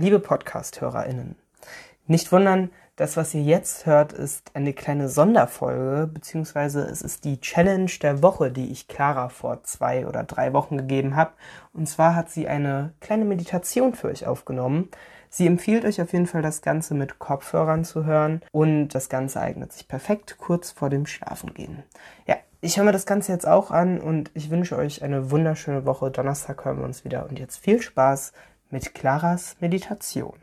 Liebe Podcast-HörerInnen, nicht wundern, das, was ihr jetzt hört, ist eine kleine Sonderfolge, beziehungsweise es ist die Challenge der Woche, die ich Clara vor zwei oder drei Wochen gegeben habe. Und zwar hat sie eine kleine Meditation für euch aufgenommen. Sie empfiehlt euch auf jeden Fall, das Ganze mit Kopfhörern zu hören und das Ganze eignet sich perfekt kurz vor dem Schlafengehen. Ja, ich höre mir das Ganze jetzt auch an und ich wünsche euch eine wunderschöne Woche. Donnerstag hören wir uns wieder und jetzt viel Spaß mit Claras Meditation.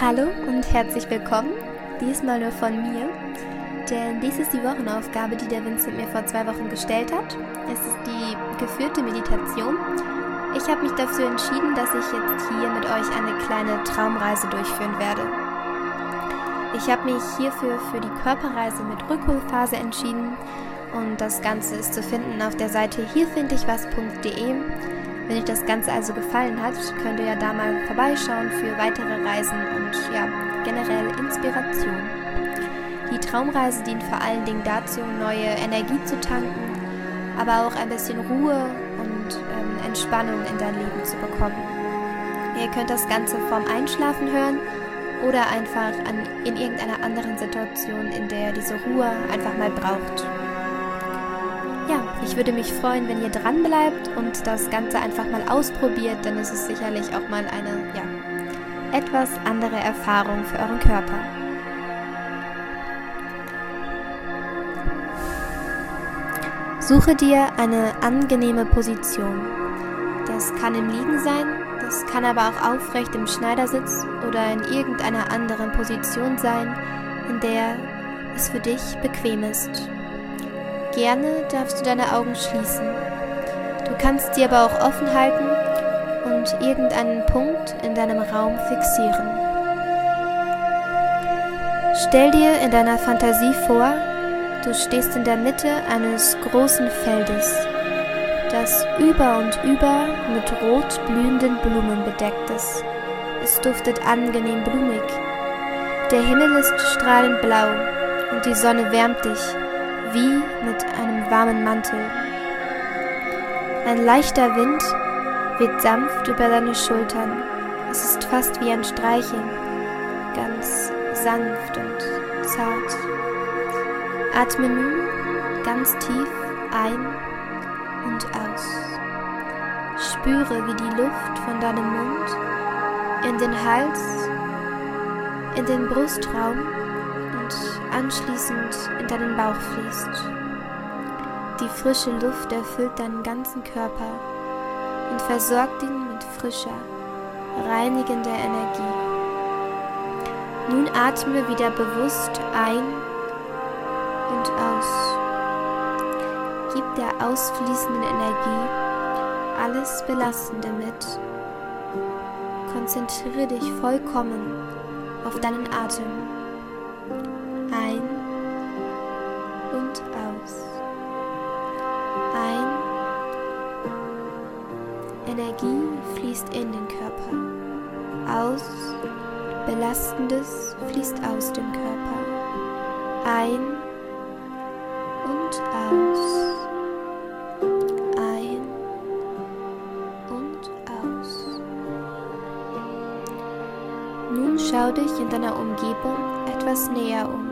Hallo und herzlich willkommen, diesmal nur von mir, denn dies ist die Wochenaufgabe, die der Vincent mir vor zwei Wochen gestellt hat. Es ist die geführte Meditation. Ich habe mich dafür entschieden, dass ich jetzt hier mit euch eine kleine Traumreise durchführen werde. Ich habe mich hierfür für die Körperreise mit Rückholphase entschieden und das Ganze ist zu finden auf der Seite hierfindeichwas.de wenn euch das Ganze also gefallen hat, könnt ihr ja da mal vorbeischauen für weitere Reisen und ja, generell Inspiration. Die Traumreise dient vor allen Dingen dazu, neue Energie zu tanken, aber auch ein bisschen Ruhe und ähm, Entspannung in dein Leben zu bekommen. Ihr könnt das Ganze vorm Einschlafen hören oder einfach an, in irgendeiner anderen Situation, in der ihr diese Ruhe einfach mal braucht. Ja, ich würde mich freuen, wenn ihr dran bleibt und das Ganze einfach mal ausprobiert, denn es ist sicherlich auch mal eine, ja, etwas andere Erfahrung für euren Körper. Suche dir eine angenehme Position. Das kann im Liegen sein, das kann aber auch aufrecht im Schneidersitz oder in irgendeiner anderen Position sein, in der es für dich bequem ist. Gerne darfst du deine Augen schließen. Du kannst sie aber auch offen halten und irgendeinen Punkt in deinem Raum fixieren. Stell dir in deiner Fantasie vor, du stehst in der Mitte eines großen Feldes, das über und über mit rot blühenden Blumen bedeckt ist. Es duftet angenehm blumig. Der Himmel ist strahlend blau und die Sonne wärmt dich wie mit einem warmen Mantel. Ein leichter Wind weht sanft über deine Schultern. Es ist fast wie ein Streicheln, ganz sanft und zart. Atme nun ganz tief ein und aus. Spüre, wie die Luft von deinem Mund in den Hals, in den Brustraum anschließend in deinen Bauch fließt. Die frische Luft erfüllt deinen ganzen Körper und versorgt ihn mit frischer, reinigender Energie. Nun atme wieder bewusst ein und aus. Gib der ausfließenden Energie alles Belastende mit. Konzentriere dich vollkommen auf deinen Atem. Energie fließt in den Körper. Aus. Belastendes fließt aus dem Körper. Ein und aus. Ein und aus. Nun schau dich in deiner Umgebung etwas näher um.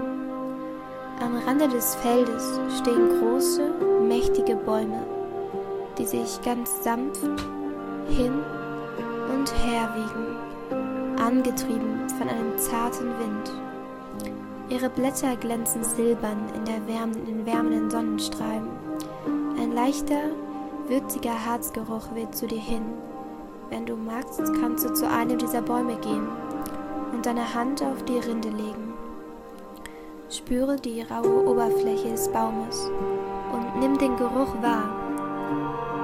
Am Rande des Feldes stehen große, mächtige Bäume, die sich ganz sanft hin und her wiegen, angetrieben von einem zarten Wind. Ihre Blätter glänzen silbern in, der wärmenden, in den wärmenden Sonnenstrahlen. Ein leichter, würziger Harzgeruch weht zu dir hin. Wenn du magst, kannst du zu einem dieser Bäume gehen und deine Hand auf die Rinde legen. Spüre die raue Oberfläche des Baumes und nimm den Geruch wahr.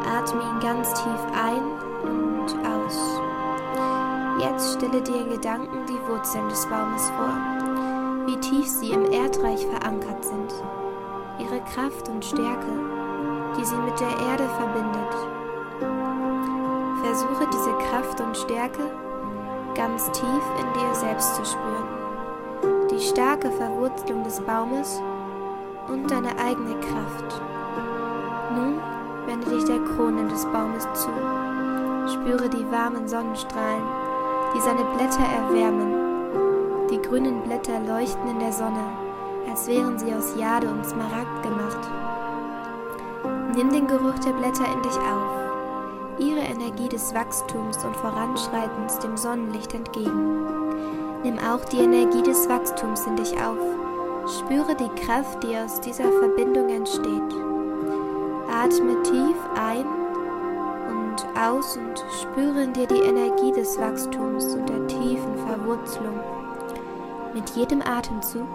Atme ihn ganz tief ein. Jetzt stelle dir in Gedanken die Wurzeln des Baumes vor, wie tief sie im Erdreich verankert sind, ihre Kraft und Stärke, die sie mit der Erde verbindet. Versuche diese Kraft und Stärke ganz tief in dir selbst zu spüren die starke Verwurzelung des Baumes und deine eigene Kraft. Nun wende dich der Krone des Baumes zu. Spüre die warmen Sonnenstrahlen, die seine Blätter erwärmen. Die grünen Blätter leuchten in der Sonne, als wären sie aus Jade und Smaragd gemacht. Nimm den Geruch der Blätter in dich auf, ihre Energie des Wachstums und Voranschreitens dem Sonnenlicht entgegen. Nimm auch die Energie des Wachstums in dich auf. Spüre die Kraft, die aus dieser Verbindung entsteht. Atme tief ein und aus und spüre in dir die Energie des Wachstums und der tiefen Verwurzelung. Mit jedem Atemzug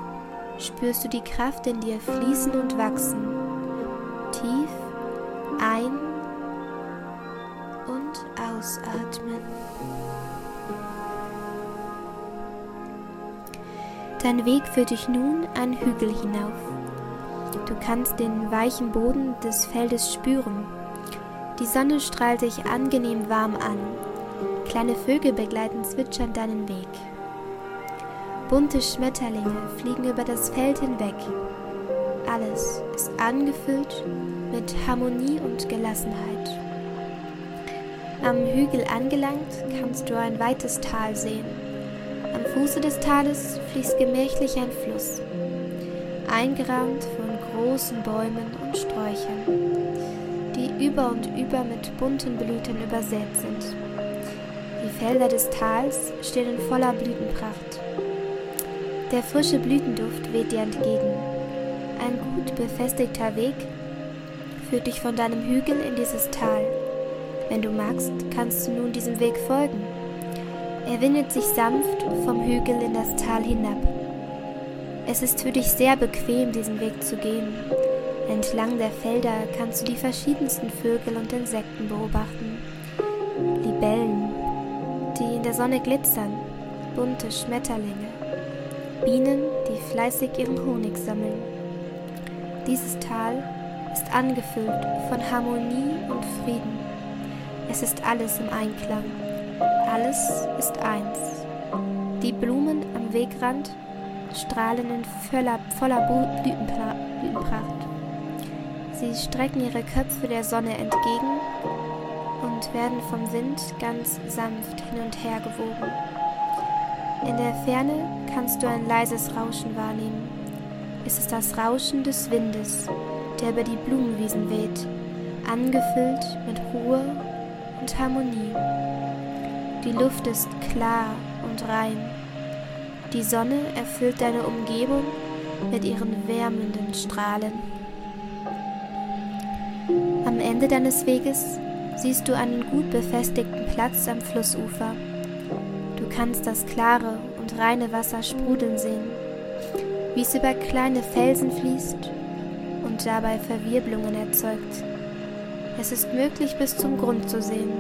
spürst du die Kraft in dir fließen und wachsen. Tief ein und ausatmen. Dein Weg führt dich nun einen Hügel hinauf. Du kannst den weichen Boden des Feldes spüren. Die Sonne strahlt dich angenehm warm an. Kleine Vögel begleiten zwitschernd deinen Weg. Bunte Schmetterlinge fliegen über das Feld hinweg. Alles ist angefüllt mit Harmonie und Gelassenheit. Am Hügel angelangt kannst du ein weites Tal sehen. Am Fuße des Tales fließt gemächlich ein Fluss, eingerahmt von großen Bäumen und Sträuchern, über und über mit bunten Blüten übersät sind. Die Felder des Tals stehen in voller Blütenpracht. Der frische Blütenduft weht dir entgegen. Ein gut befestigter Weg führt dich von deinem Hügel in dieses Tal. Wenn du magst, kannst du nun diesem Weg folgen. Er windet sich sanft vom Hügel in das Tal hinab. Es ist für dich sehr bequem, diesen Weg zu gehen. Entlang der Felder kannst du die verschiedensten Vögel und Insekten beobachten. Libellen, die in der Sonne glitzern, bunte Schmetterlinge, Bienen, die fleißig ihren Honig sammeln. Dieses Tal ist angefüllt von Harmonie und Frieden. Es ist alles im Einklang. Alles ist eins. Die Blumen am Wegrand strahlen in voller, voller Blütenpracht. Sie strecken ihre Köpfe der Sonne entgegen und werden vom Wind ganz sanft hin und her gewogen. In der Ferne kannst du ein leises Rauschen wahrnehmen. Es ist das Rauschen des Windes, der über die Blumenwiesen weht, angefüllt mit Ruhe und Harmonie. Die Luft ist klar und rein. Die Sonne erfüllt deine Umgebung mit ihren wärmenden Strahlen. Ende deines Weges siehst du einen gut befestigten Platz am Flussufer. Du kannst das klare und reine Wasser sprudeln sehen, wie es über kleine Felsen fließt und dabei Verwirbelungen erzeugt. Es ist möglich bis zum Grund zu sehen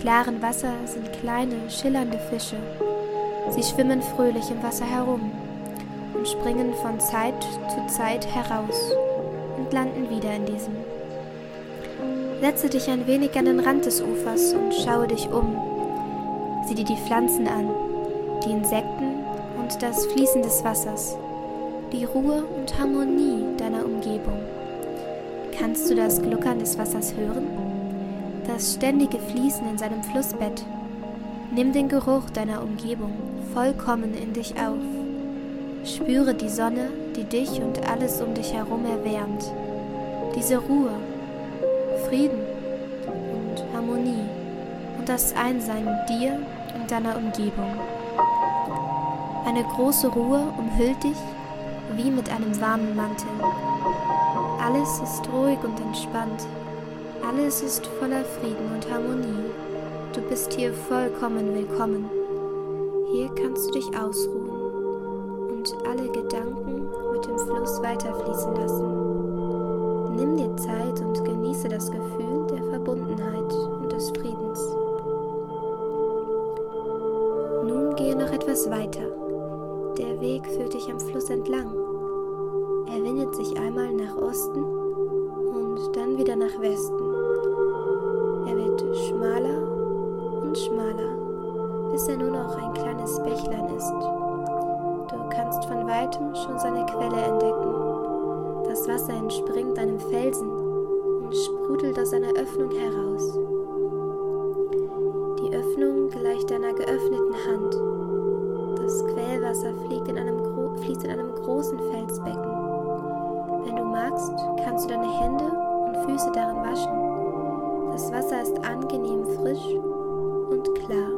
klaren Wasser sind kleine, schillernde Fische. Sie schwimmen fröhlich im Wasser herum und springen von Zeit zu Zeit heraus und landen wieder in diesem. Setze dich ein wenig an den Rand des Ufers und schaue dich um. Sieh dir die Pflanzen an, die Insekten und das Fließen des Wassers, die Ruhe und Harmonie deiner Umgebung. Kannst du das Gluckern des Wassers hören? das ständige Fließen in seinem Flussbett. Nimm den Geruch deiner Umgebung vollkommen in dich auf. Spüre die Sonne, die dich und alles um dich herum erwärmt. Diese Ruhe, Frieden und Harmonie und das Einsein mit dir und deiner Umgebung. Eine große Ruhe umhüllt dich wie mit einem warmen Mantel. Alles ist ruhig und entspannt alles ist voller Frieden und Harmonie. Du bist hier vollkommen willkommen. Hier kannst du dich ausruhen und alle Gedanken mit dem Fluss weiterfließen lassen. Nimm dir Zeit und genieße das Gefühl der Verbundenheit und des Friedens. Nun gehe noch etwas weiter. Der Weg führt dich am Fluss entlang. Er windet sich einmal nach Osten und dann wieder nach Westen schmaler und schmaler, bis er nur noch ein kleines Bächlein ist. Du kannst von weitem schon seine Quelle entdecken. Das Wasser entspringt einem Felsen und sprudelt aus einer Öffnung heraus. mit deiner geöffneten Hand. Das Quellwasser in einem, fließt in einem großen Felsbecken. Wenn du magst, kannst du deine Hände und Füße darin waschen. Das Wasser ist angenehm frisch und klar.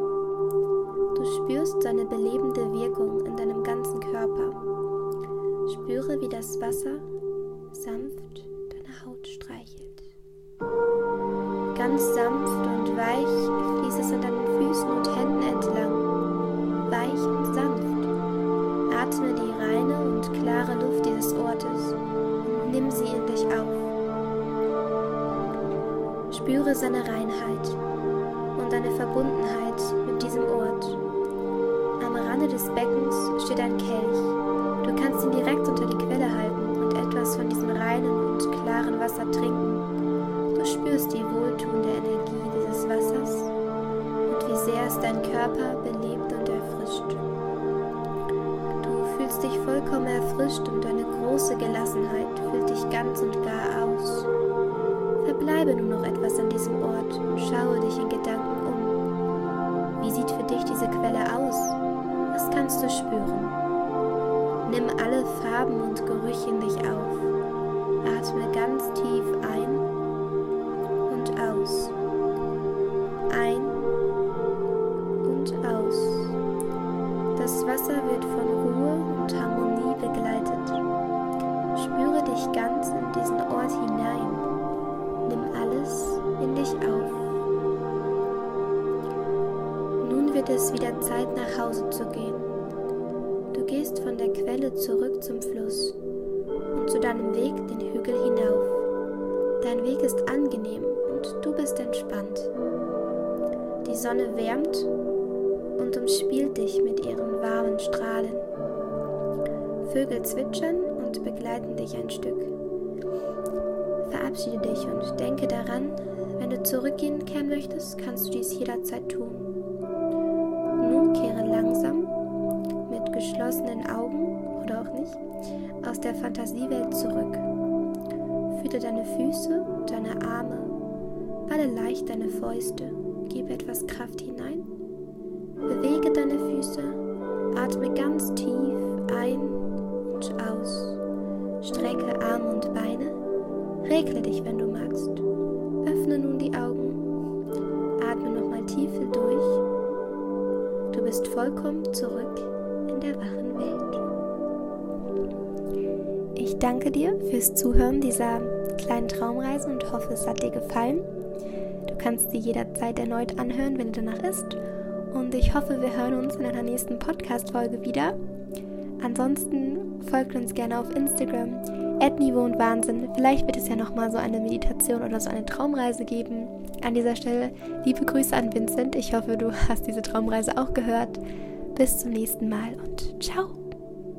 Du spürst seine belebende Wirkung in deinem ganzen Körper. Spüre, wie das Wasser sanft deine Haut streichelt. Ganz sanft und weich fließt es an deinen Füßen und Händen entlang, weich und sanft. Atme die reine und klare Luft dieses Ortes und nimm sie in dich auf. Spüre seine Reinheit und deine Verbundenheit mit diesem Ort. Am Rande des Beckens steht ein Kelch. Du kannst ihn direkt unter die Quelle halten und etwas von diesem reinen und klaren Wasser trinken. Du spürst die wohltuende Energie dieses Wassers und wie sehr es dein Körper belebt und erfrischt. Du fühlst dich vollkommen erfrischt und deine große Gelassenheit füllt dich ganz und gar aus. Verbleibe nun noch etwas an diesem Ort und schaue dich in Gedanken um. Wie sieht für dich diese Quelle aus? Was kannst du spüren? Nimm alle Farben und Gerüche in dich auf. Atme ganz tief ein und aus. Ein und aus. Das Wasser wird von Ruhe und Harmonie begleitet. Spüre dich ganz in diesen Ort hinein. Nimm alles in dich auf. Nun wird es wieder Zeit, nach Hause zu gehen. Gehst von der Quelle zurück zum Fluss und zu deinem Weg den Hügel hinauf. Dein Weg ist angenehm und du bist entspannt. Die Sonne wärmt und umspielt dich mit ihren warmen Strahlen. Vögel zwitschern und begleiten dich ein Stück. Verabschiede dich und denke daran, wenn du zurückgehen möchtest, kannst du dies jederzeit tun. Nun kehre langsam geschlossenen Augen oder auch nicht aus der Fantasiewelt zurück. Fühle deine Füße, deine Arme, balle leicht deine Fäuste, gebe etwas Kraft hinein, bewege deine Füße, atme ganz tief ein und aus, strecke Arme und Beine, regle dich, wenn du magst, öffne nun die Augen, atme nochmal tief durch, du bist vollkommen zurück danke dir fürs Zuhören dieser kleinen Traumreise und hoffe, es hat dir gefallen. Du kannst sie jederzeit erneut anhören, wenn dir danach ist. Und ich hoffe, wir hören uns in einer nächsten Podcast-Folge wieder. Ansonsten folgt uns gerne auf Instagram, Niveau und Wahnsinn. Vielleicht wird es ja nochmal so eine Meditation oder so eine Traumreise geben. An dieser Stelle liebe Grüße an Vincent. Ich hoffe, du hast diese Traumreise auch gehört. Bis zum nächsten Mal und ciao.